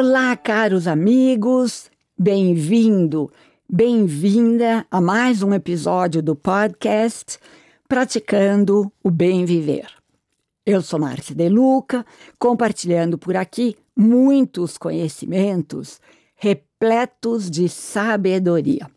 Olá, caros amigos, bem-vindo, bem-vinda a mais um episódio do podcast Praticando o Bem Viver. Eu sou Márcia De Luca, compartilhando por aqui muitos conhecimentos repletos de sabedoria.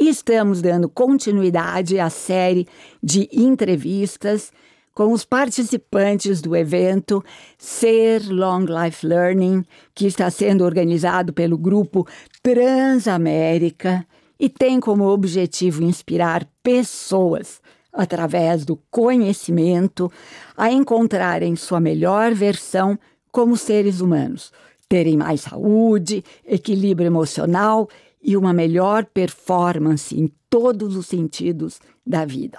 Estamos dando continuidade à série de entrevistas com os participantes do evento Ser Long Life Learning, que está sendo organizado pelo grupo Transamérica e tem como objetivo inspirar pessoas através do conhecimento a encontrarem sua melhor versão como seres humanos, terem mais saúde, equilíbrio emocional e uma melhor performance em todos os sentidos da vida.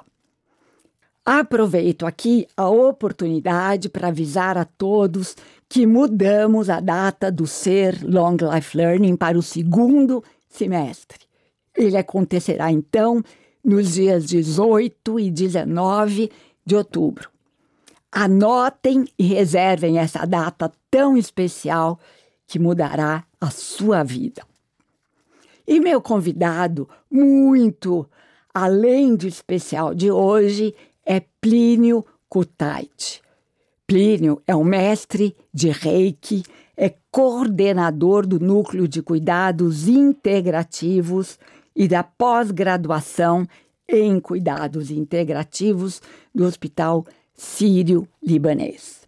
Aproveito aqui a oportunidade para avisar a todos que mudamos a data do Ser Long Life Learning para o segundo semestre. Ele acontecerá então nos dias 18 e 19 de outubro. Anotem e reservem essa data tão especial que mudará a sua vida. E meu convidado, muito além de especial de hoje, é Plínio Kutait. Plínio é um mestre de reiki, é coordenador do Núcleo de Cuidados Integrativos e da pós-graduação em Cuidados Integrativos do Hospital Sírio-Libanês.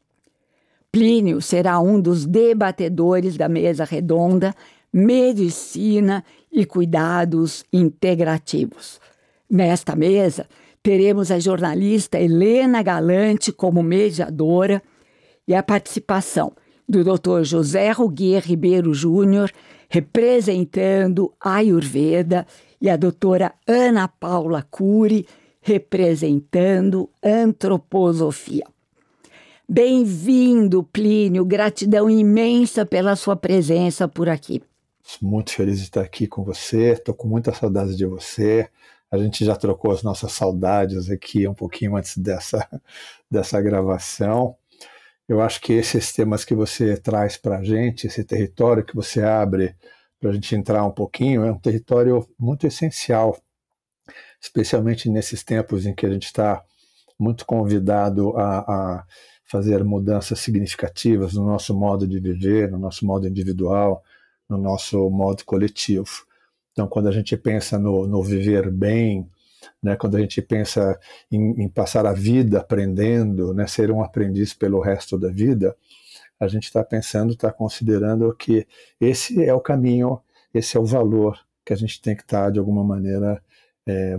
Plínio será um dos debatedores da mesa redonda Medicina e Cuidados Integrativos. Nesta mesa, teremos a jornalista Helena Galante como mediadora e a participação do Dr. José Ruguier Ribeiro Júnior, representando a Ayurveda, e a doutora Ana Paula Cury, representando antroposofia. Bem-vindo, Plínio, gratidão imensa pela sua presença por aqui. Muito feliz de estar aqui com você, estou com muita saudade de você. A gente já trocou as nossas saudades aqui um pouquinho antes dessa, dessa gravação. Eu acho que esses temas que você traz para a gente, esse território que você abre para a gente entrar um pouquinho, é um território muito essencial, especialmente nesses tempos em que a gente está muito convidado a, a fazer mudanças significativas no nosso modo de viver, no nosso modo individual, no nosso modo coletivo. Então, quando a gente pensa no, no viver bem, né, quando a gente pensa em, em, passar a vida aprendendo, né, ser um aprendiz pelo resto da vida, a gente está pensando, está considerando que esse é o caminho, esse é o valor que a gente tem que estar, tá, de alguma maneira, é, é,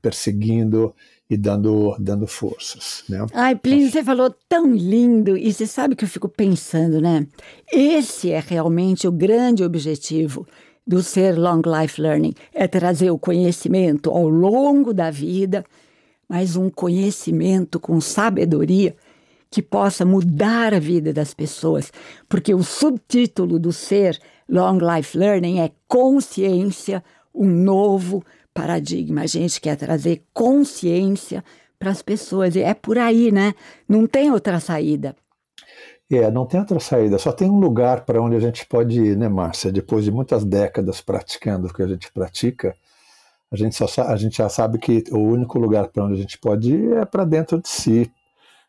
perseguindo e dando, dando forças. Né? Ai, Plínio, você falou tão lindo, e você sabe que eu fico pensando, né? Esse é realmente o grande objetivo do ser Long Life Learning é trazer o conhecimento ao longo da vida, mas um conhecimento com sabedoria que possa mudar a vida das pessoas, porque o subtítulo do ser Long Life Learning é consciência, um novo paradigma. A gente quer trazer consciência para as pessoas e é por aí, né? Não tem outra saída. É, não tem outra saída, só tem um lugar para onde a gente pode ir, né, Márcia? Depois de muitas décadas praticando o que a gente pratica, a gente, só, a gente já sabe que o único lugar para onde a gente pode ir é para dentro de si,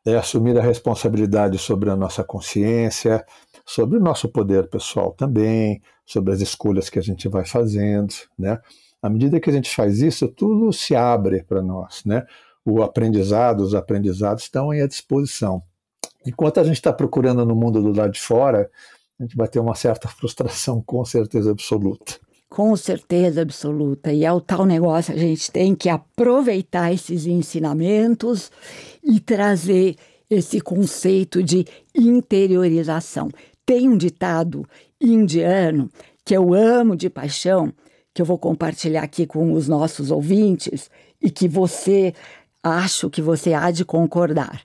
é assumir a responsabilidade sobre a nossa consciência, sobre o nosso poder pessoal também, sobre as escolhas que a gente vai fazendo, né? À medida que a gente faz isso, tudo se abre para nós, né? O aprendizado, os aprendizados estão à disposição. Enquanto a gente está procurando no mundo do lado de fora, a gente vai ter uma certa frustração, com certeza absoluta. Com certeza absoluta. E é o tal negócio, a gente tem que aproveitar esses ensinamentos e trazer esse conceito de interiorização. Tem um ditado indiano que eu amo de paixão, que eu vou compartilhar aqui com os nossos ouvintes e que você acho que você há de concordar.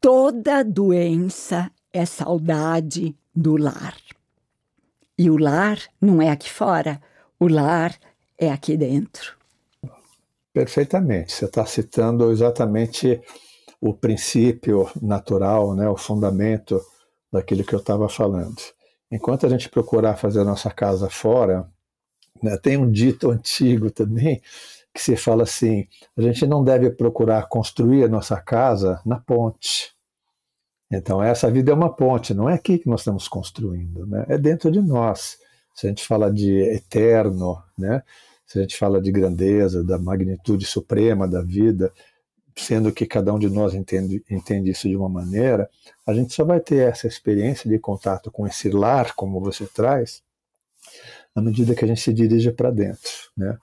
Toda doença é saudade do lar. E o lar não é aqui fora, o lar é aqui dentro. Perfeitamente. Você está citando exatamente o princípio natural, né, o fundamento daquilo que eu estava falando. enquanto a gente procurar fazer a nossa casa fora, né, tem um dito antigo também que se fala assim: a gente não deve procurar construir a nossa casa na ponte. Então, essa vida é uma ponte, não é aqui que nós estamos construindo, né? é dentro de nós. Se a gente fala de eterno, né? se a gente fala de grandeza, da magnitude suprema da vida, sendo que cada um de nós entende, entende isso de uma maneira, a gente só vai ter essa experiência de contato com esse lar, como você traz, à medida que a gente se dirige para dentro. Né?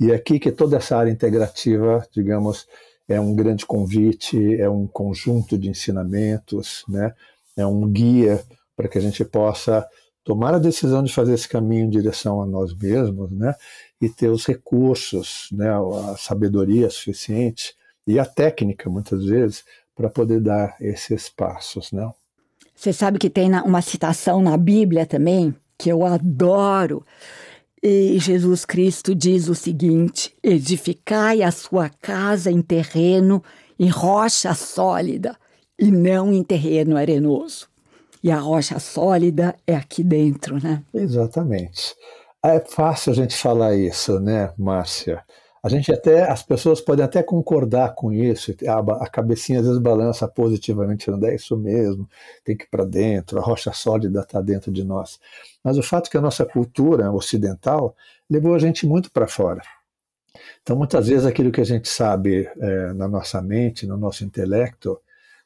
E é aqui que toda essa área integrativa, digamos, é um grande convite, é um conjunto de ensinamentos, né? é um guia para que a gente possa tomar a decisão de fazer esse caminho em direção a nós mesmos, né? e ter os recursos, né? a sabedoria suficiente e a técnica, muitas vezes, para poder dar esses passos. Né? Você sabe que tem uma citação na Bíblia também, que eu adoro. E Jesus Cristo diz o seguinte: edificai a sua casa em terreno, em rocha sólida, e não em terreno arenoso. E a rocha sólida é aqui dentro, né? Exatamente. É fácil a gente falar isso, né, Márcia? A gente até, as pessoas podem até concordar com isso, a, a cabecinha às vezes balança positivamente, não é isso mesmo, tem que ir para dentro, a rocha sólida está dentro de nós. Mas o fato é que a nossa cultura ocidental levou a gente muito para fora. Então, muitas vezes, aquilo que a gente sabe é, na nossa mente, no nosso intelecto,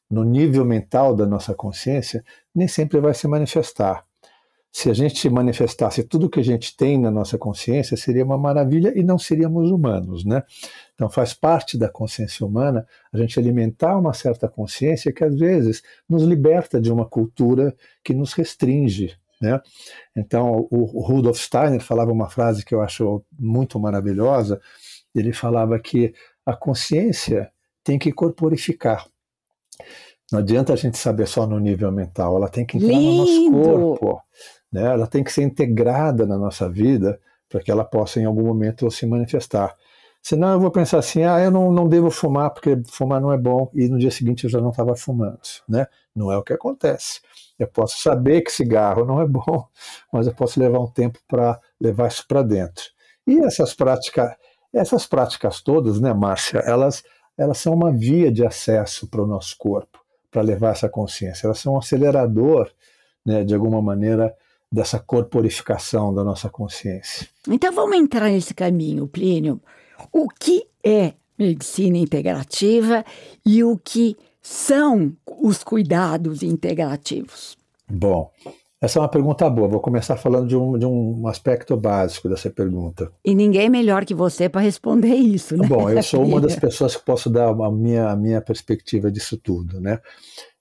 no nível mental da nossa consciência, nem sempre vai se manifestar se a gente manifestasse tudo que a gente tem na nossa consciência, seria uma maravilha e não seríamos humanos, né? Então faz parte da consciência humana a gente alimentar uma certa consciência que às vezes nos liberta de uma cultura que nos restringe, né? Então o Rudolf Steiner falava uma frase que eu acho muito maravilhosa. Ele falava que a consciência tem que corporificar. Não adianta a gente saber só no nível mental, ela tem que entrar Lindo. no nosso corpo. Né? Ela tem que ser integrada na nossa vida para que ela possa em algum momento se manifestar. Senão eu vou pensar assim, ah, eu não, não devo fumar porque fumar não é bom e no dia seguinte eu já não estava fumando, né? Não é o que acontece. Eu posso saber que cigarro não é bom, mas eu posso levar um tempo para levar isso para dentro. E essas práticas, essas práticas todas, né, Márcia, elas, elas são uma via de acesso para o nosso corpo, para levar essa consciência. Elas são um acelerador, né, de alguma maneira, dessa corporificação da nossa consciência. Então vamos entrar nesse caminho, Plínio. O que é medicina integrativa e o que são os cuidados integrativos? Bom, essa é uma pergunta boa. Vou começar falando de um, de um aspecto básico dessa pergunta. E ninguém melhor que você para responder isso, né? Bom, eu sou uma das pessoas que posso dar a minha, a minha perspectiva disso tudo, né?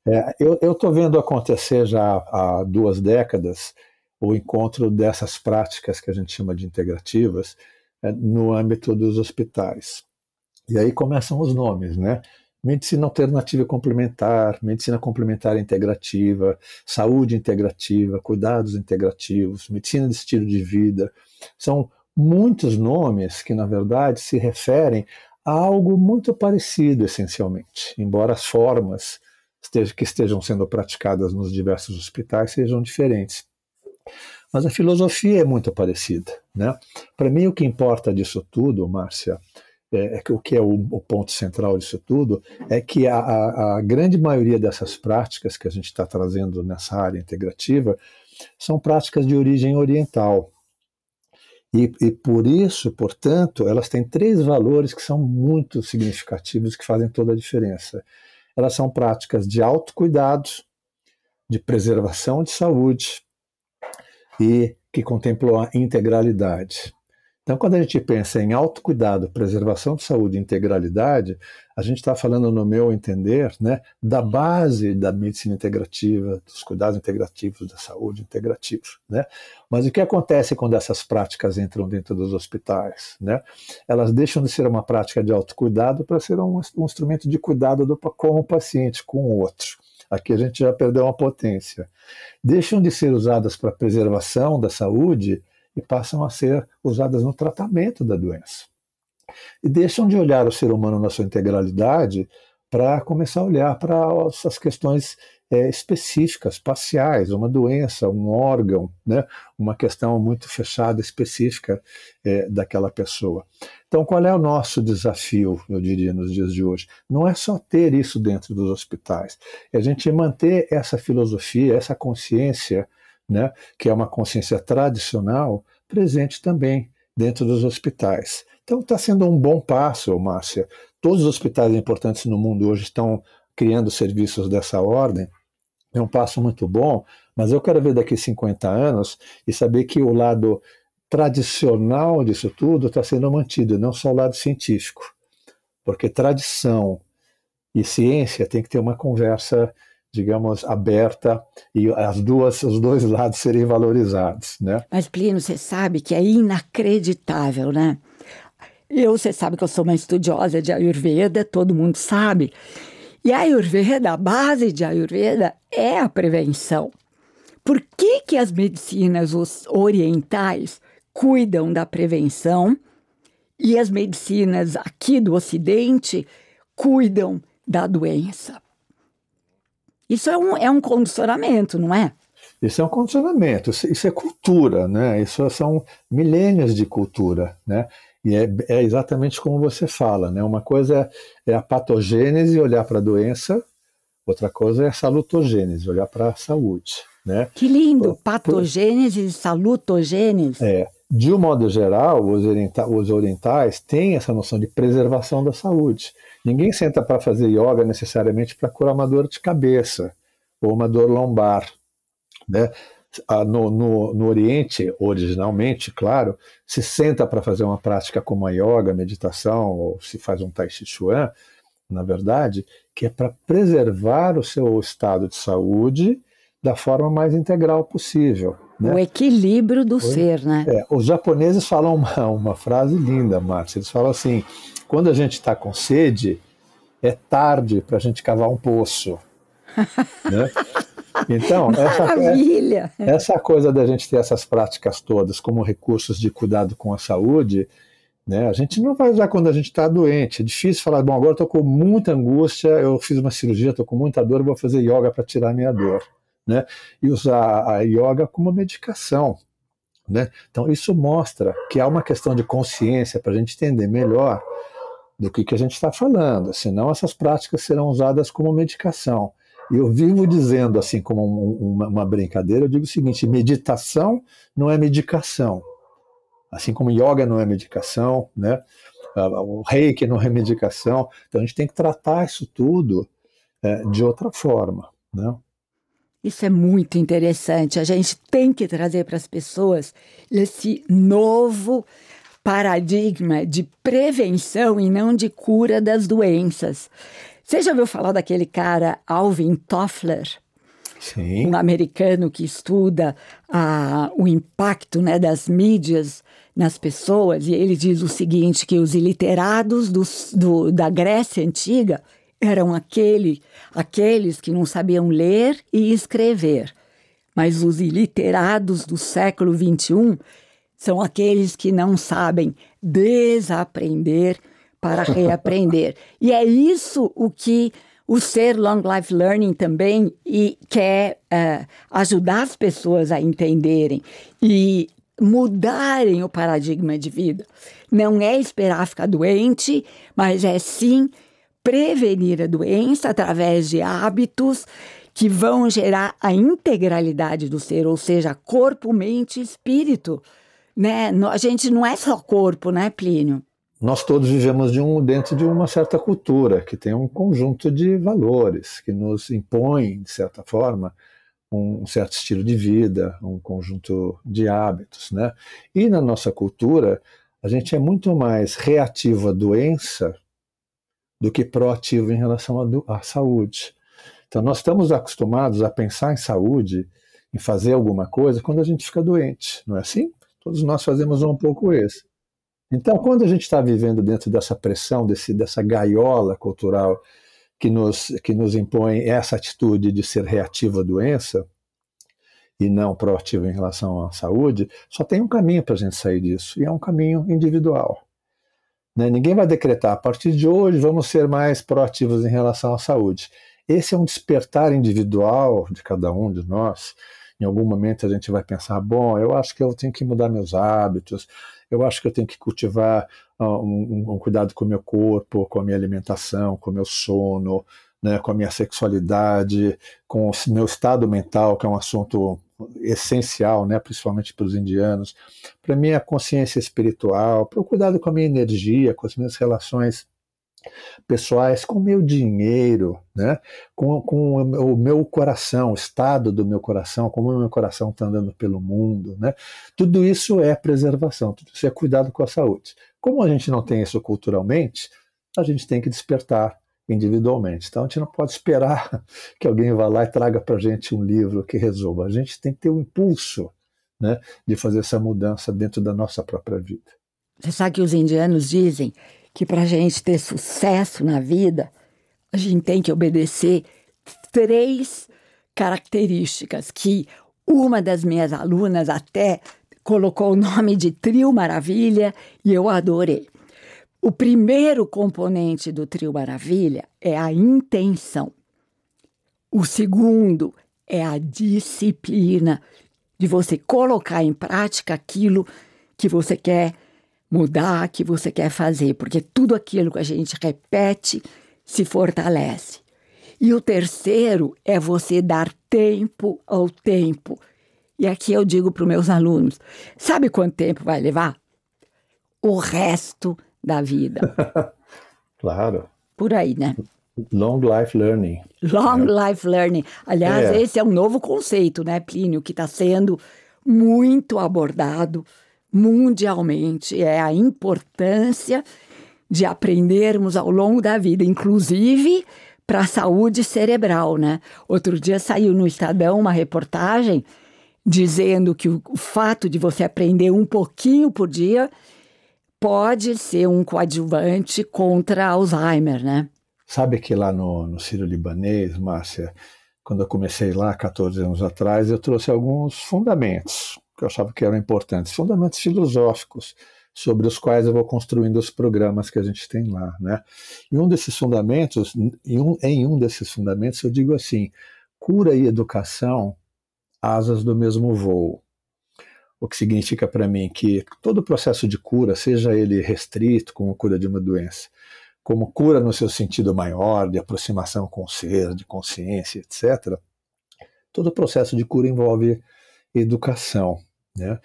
É, eu estou vendo acontecer já há duas décadas o encontro dessas práticas que a gente chama de integrativas é, no âmbito dos hospitais. E aí começam os nomes, né? Medicina alternativa complementar, medicina complementar integrativa, saúde integrativa, cuidados integrativos, medicina de estilo de vida. São muitos nomes que, na verdade, se referem a algo muito parecido, essencialmente, embora as formas que estejam sendo praticadas nos diversos hospitais sejam diferentes. Mas a filosofia é muito parecida. Né? Para mim, o que importa disso tudo, Márcia, é, é que o que é o, o, ponto central disso tudo, é que a, a, a grande maioria dessas práticas que a gente está trazendo nessa área integrativa são práticas de origem oriental. E, e, por isso, portanto, elas têm três valores que são muito significativos, que fazem toda a diferença. Elas são práticas de autocuidado, de preservação de saúde e que contemplou a integralidade. Então, quando a gente pensa em autocuidado, preservação de saúde e integralidade, a gente está falando, no meu entender, né, da base da medicina integrativa, dos cuidados integrativos, da saúde integrativa. Né? Mas o que acontece quando essas práticas entram dentro dos hospitais? Né? Elas deixam de ser uma prática de autocuidado para ser um, um instrumento de cuidado do, com o paciente, com o outro. Aqui a gente já perdeu uma potência. Deixam de ser usadas para preservação da saúde e passam a ser usadas no tratamento da doença. E deixam de olhar o ser humano na sua integralidade para começar a olhar para essas questões é, específicas, parciais, uma doença, um órgão, né? uma questão muito fechada, específica é, daquela pessoa. Então, qual é o nosso desafio, eu diria, nos dias de hoje? Não é só ter isso dentro dos hospitais, é a gente manter essa filosofia, essa consciência, né, que é uma consciência tradicional, presente também dentro dos hospitais. Então, está sendo um bom passo, Márcia. Todos os hospitais importantes no mundo hoje estão criando serviços dessa ordem. É um passo muito bom, mas eu quero ver daqui 50 anos e saber que o lado tradicional disso tudo está sendo mantido, não só o lado científico. Porque tradição e ciência tem que ter uma conversa, digamos, aberta e as duas, os dois lados serem valorizados, né? Mas Plínio, você sabe que é inacreditável, né? Eu, você sabe que eu sou uma estudiosa de Ayurveda, todo mundo sabe. E a Ayurveda, a base de Ayurveda é a prevenção. Por que, que as medicinas orientais cuidam da prevenção e as medicinas aqui do Ocidente cuidam da doença. Isso é um, é um condicionamento, não é? Isso é um condicionamento, isso é cultura, né? Isso são milênios de cultura, né? E é, é exatamente como você fala, né? Uma coisa é, é a patogênese, olhar para a doença, outra coisa é a salutogênese, olhar para a saúde, né? Que lindo! Patogênese e salutogênese. É. De um modo geral, os, orienta os orientais têm essa noção de preservação da saúde. Ninguém senta para fazer yoga necessariamente para curar uma dor de cabeça ou uma dor lombar. Né? No, no, no, Oriente, originalmente, claro, se senta para fazer uma prática como a yoga, meditação, ou se faz um Tai Chi Chuan, na verdade, que é para preservar o seu estado de saúde da forma mais integral possível. Né? O equilíbrio do ser, né? É, os japoneses falam uma, uma frase linda, Márcia. Eles falam assim: quando a gente está com sede, é tarde para a gente cavar um poço. né? Então, essa, essa coisa da gente ter essas práticas todas como recursos de cuidado com a saúde, né, a gente não vai usar quando a gente está doente. É difícil falar, bom, agora estou com muita angústia, eu fiz uma cirurgia, estou com muita dor, vou fazer yoga para tirar a minha dor né? E usar a yoga como medicação. Né? Então, isso mostra que há uma questão de consciência para a gente entender melhor do que, que a gente está falando, senão essas práticas serão usadas como medicação. Eu vivo dizendo, assim, como uma, uma brincadeira, eu digo o seguinte: meditação não é medicação. Assim como yoga não é medicação, né? o reiki não é medicação. Então a gente tem que tratar isso tudo é, de outra forma. Né? Isso é muito interessante. A gente tem que trazer para as pessoas esse novo paradigma de prevenção e não de cura das doenças. Você já ouviu falar daquele cara Alvin Toffler? Sim. Um americano que estuda ah, o impacto né, das mídias nas pessoas, e ele diz o seguinte: que os iliterados do, do, da Grécia Antiga eram aquele, aqueles que não sabiam ler e escrever. Mas os iliterados do século XXI são aqueles que não sabem desaprender para reaprender. e é isso o que o Ser Long Life Learning também e quer uh, ajudar as pessoas a entenderem e mudarem o paradigma de vida. Não é esperar ficar doente, mas é sim prevenir a doença através de hábitos que vão gerar a integralidade do ser, ou seja, corpo, mente e espírito. Né? A gente não é só corpo, né, Plínio? Nós todos vivemos de um, dentro de uma certa cultura que tem um conjunto de valores que nos impõe, de certa forma, um certo estilo de vida, um conjunto de hábitos, né? E na nossa cultura, a gente é muito mais reativo à doença do que proativo em relação à, saúde. Então, nós estamos acostumados a pensar em saúde, em fazer alguma coisa, quando a gente fica doente, não é assim? Todos nós fazemos um pouco isso. Então, quando a gente está vivendo dentro dessa pressão, desse, dessa gaiola cultural que nos, que nos impõe essa atitude de ser reativo à doença e não proativo em relação à saúde, só tem um caminho para a gente sair disso, e é um caminho individual. Né? Ninguém vai decretar, a partir de hoje vamos ser mais proativos em relação à saúde. esse é um despertar individual de cada um de nós. Em algum momento a gente vai pensar: bom, eu acho que eu tenho que mudar meus hábitos, eu acho que eu tenho que cultivar uh, um, um, cuidado com o meu corpo, com a minha alimentação, com o meu sono, né, com a minha sexualidade, com o meu estado mental, que é um assunto essencial, né, principalmente para os indianos, para a minha consciência espiritual, para o cuidado com a minha energia, com as minhas relações pessoais, com o meu dinheiro, né? com, com o meu coração, o estado do meu coração, como o meu coração está andando pelo mundo. Né? Tudo isso é preservação, tudo isso é cuidado com a saúde. Como a gente não tem isso culturalmente, a gente tem que despertar individualmente. Então a gente não pode esperar que alguém vá lá e traga para a gente um livro que resolva. A gente tem que ter o um impulso né, de fazer essa mudança dentro da nossa própria vida. Você sabe que os indianos dizem que para a gente ter sucesso na vida, a gente tem que obedecer três características que uma das minhas alunas até colocou o nome de Trio Maravilha e eu adorei. O primeiro componente do Trio Maravilha é a intenção. O segundo é a disciplina de você colocar em prática aquilo que você quer mudar, que você quer fazer, porque tudo aquilo que a gente repete se fortalece. E o terceiro é você dar tempo ao tempo. E aqui eu digo para os meus alunos: sabe quanto tempo vai levar? O resto da vida. claro. Por aí, né? Long life learning. Long é. life learning. Aliás, é. esse é um novo conceito, né, Plínio, que está sendo muito abordado mundialmente é a importância de aprendermos ao longo da vida, inclusive para a saúde cerebral, né? Outro dia saiu no Estadão uma reportagem dizendo que o, fato de você aprender um pouquinho por dia pode ser um coadjuvante contra Alzheimer, né? Sabe que lá no, no Ciro Libanês, Márcia, quando eu comecei lá 14 anos atrás, eu trouxe alguns fundamentos que eu achava que eram importantes, fundamentos filosóficos sobre os quais eu vou construindo os programas que a gente tem lá, né? E um desses fundamentos, em um, em um desses fundamentos, eu digo assim: cura e educação, asas do mesmo voo. O que significa para mim que todo o processo de cura, seja ele restrito, como cura de uma doença, como cura no seu sentido maior, de aproximação com o ser, de consciência, etc., todo o processo de cura envolve educação. Né?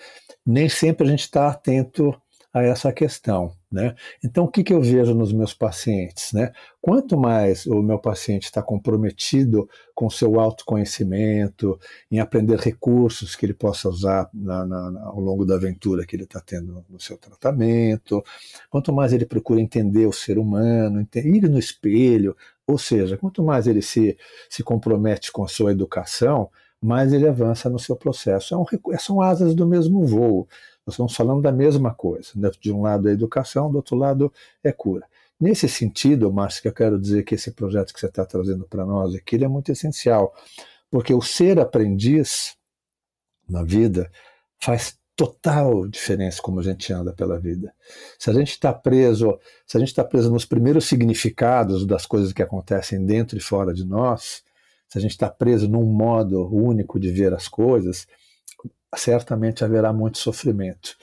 Nem sempre a gente está atento a essa questão. Né? Então, o que, que eu vejo nos meus pacientes? Né? Quanto mais o meu paciente está comprometido com seu autoconhecimento, em aprender recursos que ele possa usar na, na, ao longo da aventura que ele está tendo no seu tratamento, quanto mais ele procura entender o ser humano, ir no espelho, ou seja, quanto mais ele se, se compromete com a sua educação, mais ele avança no seu processo. É um, é, são asas do mesmo voo. Nós estamos falando da mesma coisa. Né? De um lado é educação, do outro lado é cura. Nesse sentido, Márcio, que eu quero dizer que esse projeto que você está trazendo para nós aqui é muito essencial, porque o ser aprendiz na vida faz total diferença como a gente anda pela vida. Se a gente está preso, se a gente está preso nos primeiros significados das coisas que acontecem dentro e fora de nós, se a gente está preso num modo único de ver as coisas, certamente haverá muito sofrimento.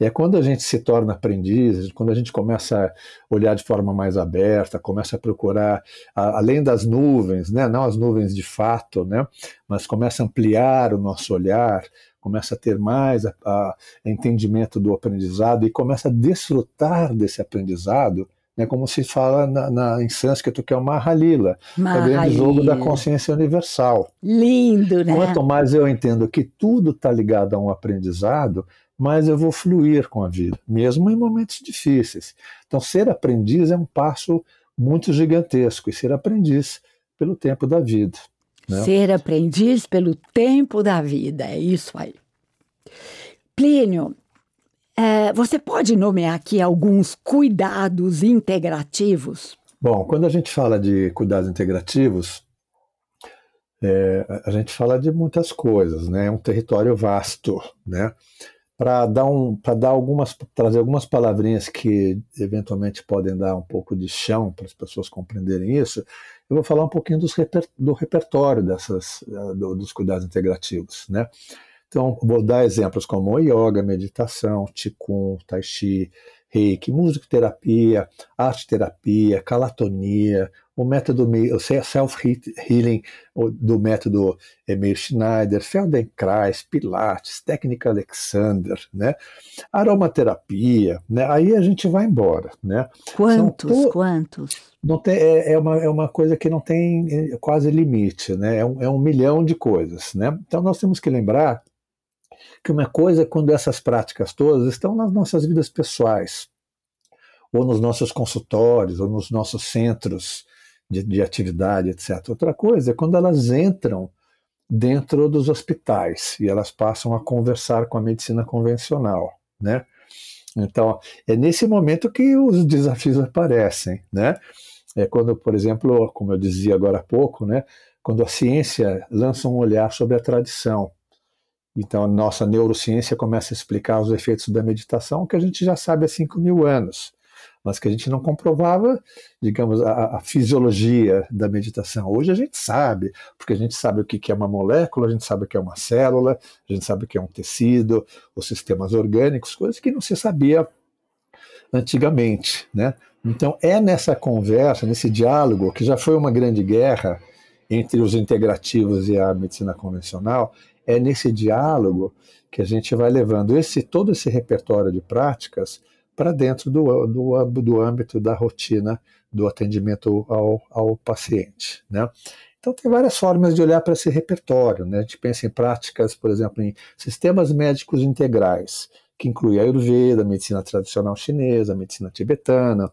E é quando a gente se torna aprendiz, quando a gente começa a olhar de forma mais aberta, começa a procurar, a, além das nuvens, né, não as nuvens de fato, né, mas começa a ampliar o nosso olhar, começa a ter mais a, a entendimento do aprendizado e começa a desfrutar desse aprendizado, né, como se fala na, na, em sânscrito, que é o Mahalila, Mahalila. é o grande jogo da consciência universal. Lindo, né? Quanto mais eu entendo que tudo está ligado a um aprendizado, mais eu vou fluir com a vida, mesmo em momentos difíceis. Então, ser aprendiz é um passo muito gigantesco, e ser aprendiz pelo tempo da vida. Né? Ser aprendiz pelo tempo da vida, é isso aí. Plínio, é, você pode nomear aqui alguns cuidados integrativos? Bom, quando a gente fala de cuidados integrativos, é, a gente fala de muitas coisas, né? É um território vasto, né? Para dar um, para dar algumas, trazer algumas palavrinhas que eventualmente podem dar um pouco de chão para as pessoas compreenderem isso, eu vou falar um pouquinho reper, do repertório dessas, do, dos cuidados integrativos, né? Então, vou dar exemplos como yoga, meditação, qigong, tai chi, reiki, musicoterapia, arte terapia, calatonia, o método self-healing do método Emil Schneider, Feldenkrais, Pilates, técnica Alexander, né? aromaterapia, né? aí a gente vai embora. Né? Quantos, quantos? Não tem, é, é, uma, é uma coisa que não tem é, quase limite, né? é, um, é um milhão de coisas. Né? Então nós temos que lembrar que uma coisa é quando essas práticas todas estão nas nossas vidas pessoais, ou nos nossos consultórios, ou nos nossos centros de, de atividade, etc. Outra coisa é quando elas entram dentro dos hospitais e elas passam a conversar com a medicina convencional, né? Então, é nesse momento que os desafios aparecem, né? É quando, por exemplo, como eu dizia agora há pouco, né? Quando a ciência lança um olhar sobre a tradição. Então, a nossa neurociência começa a explicar os efeitos da meditação que a gente já sabe há 5 mil anos mas que a gente não comprovava, digamos, a, a, fisiologia da meditação. Hoje a gente sabe, porque a gente sabe o que é uma molécula, a gente sabe o que é uma célula, a gente sabe o que é um tecido, os sistemas orgânicos, coisas que não se sabia antigamente, né? Então é nessa conversa, nesse diálogo, que já foi uma grande guerra entre os integrativos e a medicina convencional, é nesse diálogo que a gente vai levando esse todo esse repertório de práticas para dentro do, do, do âmbito da rotina do atendimento ao, ao paciente. Né? Então, tem várias formas de olhar para esse repertório. Né? A gente pensa em práticas, por exemplo, em sistemas médicos integrais, que inclui a Ayurveda, a medicina tradicional chinesa, a medicina tibetana,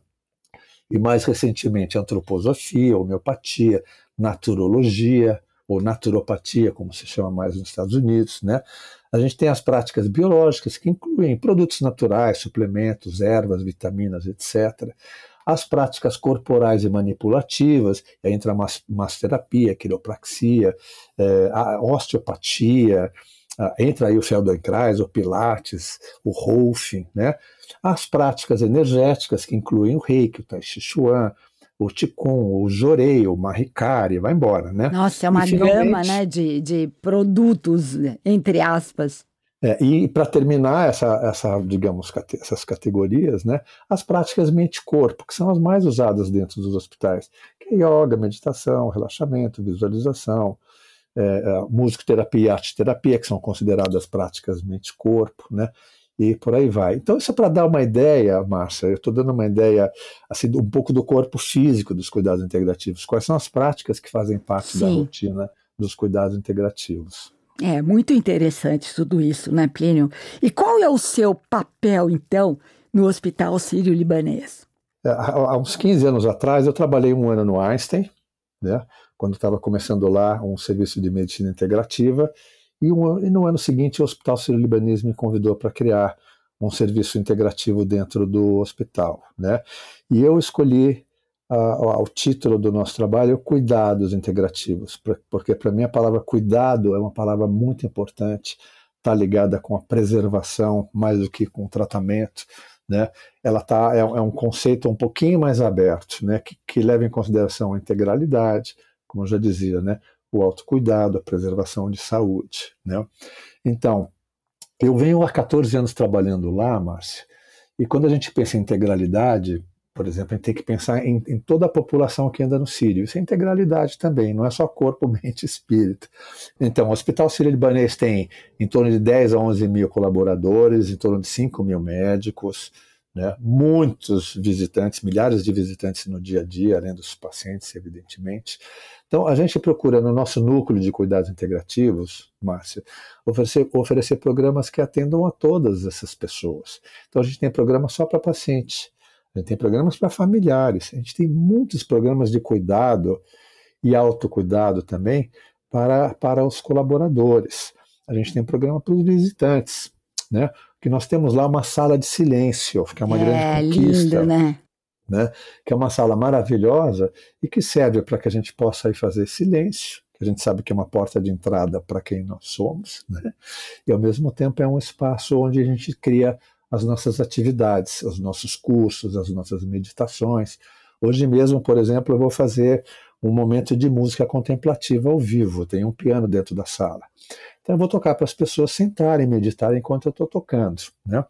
e mais recentemente a antroposofia, a homeopatia, naturologia, ou naturopatia, como se chama mais nos Estados Unidos, né? A gente tem as práticas biológicas, que incluem produtos naturais, suplementos, ervas, vitaminas, etc. As práticas corporais e manipulativas, aí entra a massoterapia, quiropraxia, é, a osteopatia, entra aí o Feldenkrais, o Pilates, o Rolfing, né? As práticas energéticas, que incluem o Reiki, o Tai Chi Chuan, o Ticum, o Jorei, o Mahikari, vai embora, né? Nossa, é uma e, gama né, de, de produtos, entre aspas. É, e para terminar essa, essa, digamos, essas categorias, né, as práticas mente-corpo, que são as mais usadas dentro dos hospitais, que é yoga, meditação, relaxamento, visualização, é, é, musicoterapia, arte-terapia, que são consideradas práticas mente-corpo, né, e por aí vai. Então, isso é para dar uma ideia, Márcia, eu estou dando uma ideia assim, um pouco do corpo físico dos cuidados integrativos. Quais são as práticas que fazem parte Sim. da rotina dos cuidados integrativos? É muito interessante tudo isso, né, Plínio? E qual é o seu papel, então, no Hospital Sírio-Libanês? É, há uns 15 anos atrás, eu trabalhei um ano no Einstein, né, quando estava começando lá um serviço de medicina integrativa, e, um, e no ano seguinte, o Hospital Sírio-Libanês me convidou para criar um serviço integrativo dentro do hospital. Né? E eu escolhi o título do nosso trabalho Cuidados Integrativos, pra, porque para mim a palavra cuidado é uma palavra muito importante, está ligada com a preservação mais do que com o tratamento. Né? Ela tá, é, é um conceito um pouquinho mais aberto, né? que, que leva em consideração a integralidade, como eu já dizia, né? O autocuidado, a preservação de saúde. Né? Então, eu venho há 14 anos trabalhando lá, Márcia, e quando a gente pensa em integralidade, por exemplo, a gente tem que pensar em, em, toda a população que anda no Sírio. Isso é integralidade também, não é só corpo, mente e espírito. Então, o Hospital Sírio-Libanês tem em torno de 10 a 11 mil colaboradores, em torno de 5 mil médicos, né? muitos visitantes, milhares de visitantes no dia a dia, além dos pacientes, evidentemente. Então, a gente procura no nosso núcleo de cuidados integrativos, Márcia, oferecer, oferecer programas que atendam a todas essas pessoas. Então, a gente tem programas só para pacientes, a gente tem programas para familiares, a gente tem muitos programas de cuidado e autocuidado também para, para os colaboradores. A gente tem programa para os visitantes, né? Que nós temos lá uma sala de silêncio, que é uma é, grande conquista. Lindo, né? né? que é uma sala maravilhosa e que serve para que a gente possa ir fazer silêncio, que a gente sabe que é uma porta de entrada para quem nós somos, né? e ao mesmo tempo é um espaço onde a gente cria as nossas atividades, os nossos cursos, as nossas meditações. Hoje mesmo, por exemplo, eu vou fazer um momento de música contemplativa ao vivo, tem um piano dentro da sala. Então eu vou tocar para as pessoas sentarem, meditarem enquanto eu estou tocando. Né?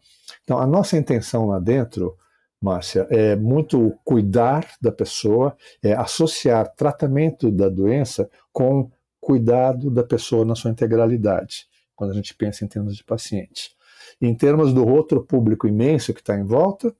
Então a nossa intenção lá dentro, Márcia, é muito cuidar da pessoa, é associar tratamento da doença com cuidado da pessoa na sua integralidade, quando a gente pensa em termos de paciente. Em termos do outro público imenso que está em volta,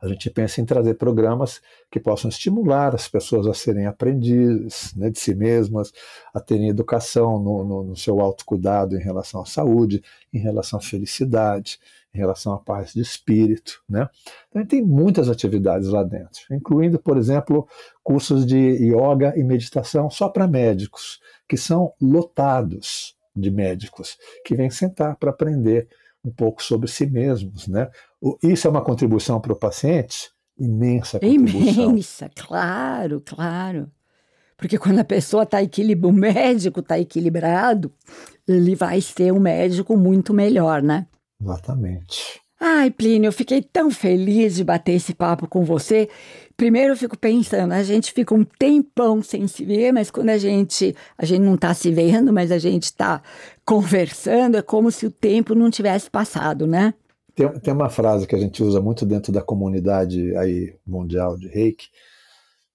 a gente pensa em trazer programas que possam estimular as pessoas a serem aprendizes né, de si mesmas, a terem educação no, no, no seu autocuidado em relação à saúde, em relação à felicidade, em relação à paz de espírito. Né? Então, tem muitas atividades lá dentro, incluindo, por exemplo, cursos de yoga e meditação só para médicos, que são lotados de médicos que vêm sentar para aprender um pouco sobre si mesmos, né? Isso é uma contribuição para o paciente? Imensa contribuição. Imensa, claro, claro. Porque quando a pessoa está equilibrada, o médico está equilibrado, ele vai ser um médico muito melhor, né? Exatamente. Ai, Plínio, eu fiquei tão feliz de bater esse papo com você. Primeiro eu fico pensando, a gente fica um tempão sem se ver, mas quando a gente, a gente não está se vendo, mas a gente está conversando, é como se o tempo não tivesse passado, né? Tem, tem uma frase que a gente usa muito dentro da comunidade aí mundial de reiki,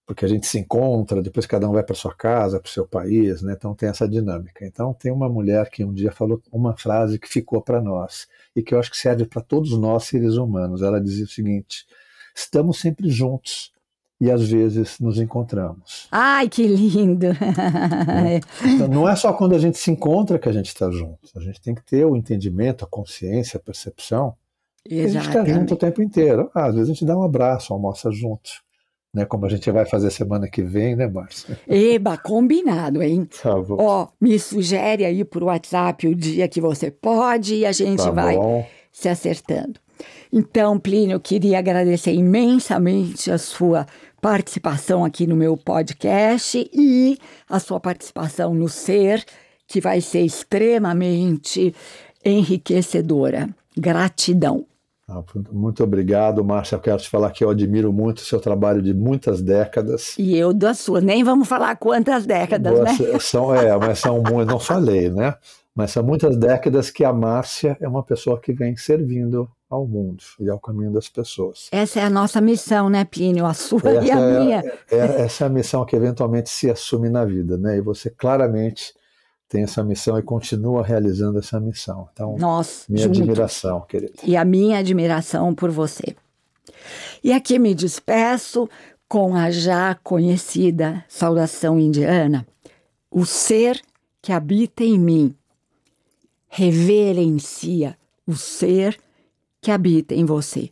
porque a gente se encontra, depois cada um vai para sua casa, para o seu país, né? Então tem essa dinâmica. Então tem uma mulher que um dia falou uma frase que ficou para nós e que eu acho que serve para todos nós seres humanos. Ela dizia o seguinte: estamos sempre juntos e às vezes nos encontramos. Ai, que lindo! Né? Então, não é só quando a gente se encontra que a gente está junto. A gente tem que ter o entendimento, a consciência, a percepção. Exatamente. A gente está junto o tempo inteiro. Ah, às vezes a gente dá um abraço, almoça junto né? Como a gente vai fazer semana que vem, né, Márcia? Eba, combinado, hein? Tá bom. Ó, me sugere aí por WhatsApp o dia que você pode e a gente tá vai bom. se acertando. Então, Plínio, eu queria agradecer imensamente a sua participação aqui no meu podcast e a sua participação no Ser, que vai ser extremamente enriquecedora. Gratidão. Ah, muito obrigado, Márcia. Eu quero te falar que eu admiro muito o seu trabalho de muitas décadas. E eu da sua. Nem vamos falar quantas décadas, né? São, é, mas são muitas, não falei, né? Mas são muitas décadas que a Márcia é uma pessoa que vem servindo ao mundo e ao caminho das pessoas. Essa é a nossa missão, né, Plínio? A sua essa e a é, minha. É, essa é a missão que eventualmente se assume na vida, né? E você claramente tem essa missão e continua realizando essa missão. Então, Nós, minha juntos. admiração, querida. E a minha admiração por você. E aqui me despeço com a já conhecida saudação indiana: o ser que habita em mim reverencia o ser que habita em você.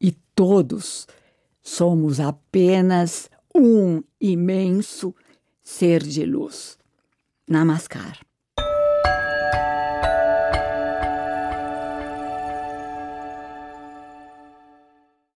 E todos somos apenas um imenso ser de luz. Namaskar.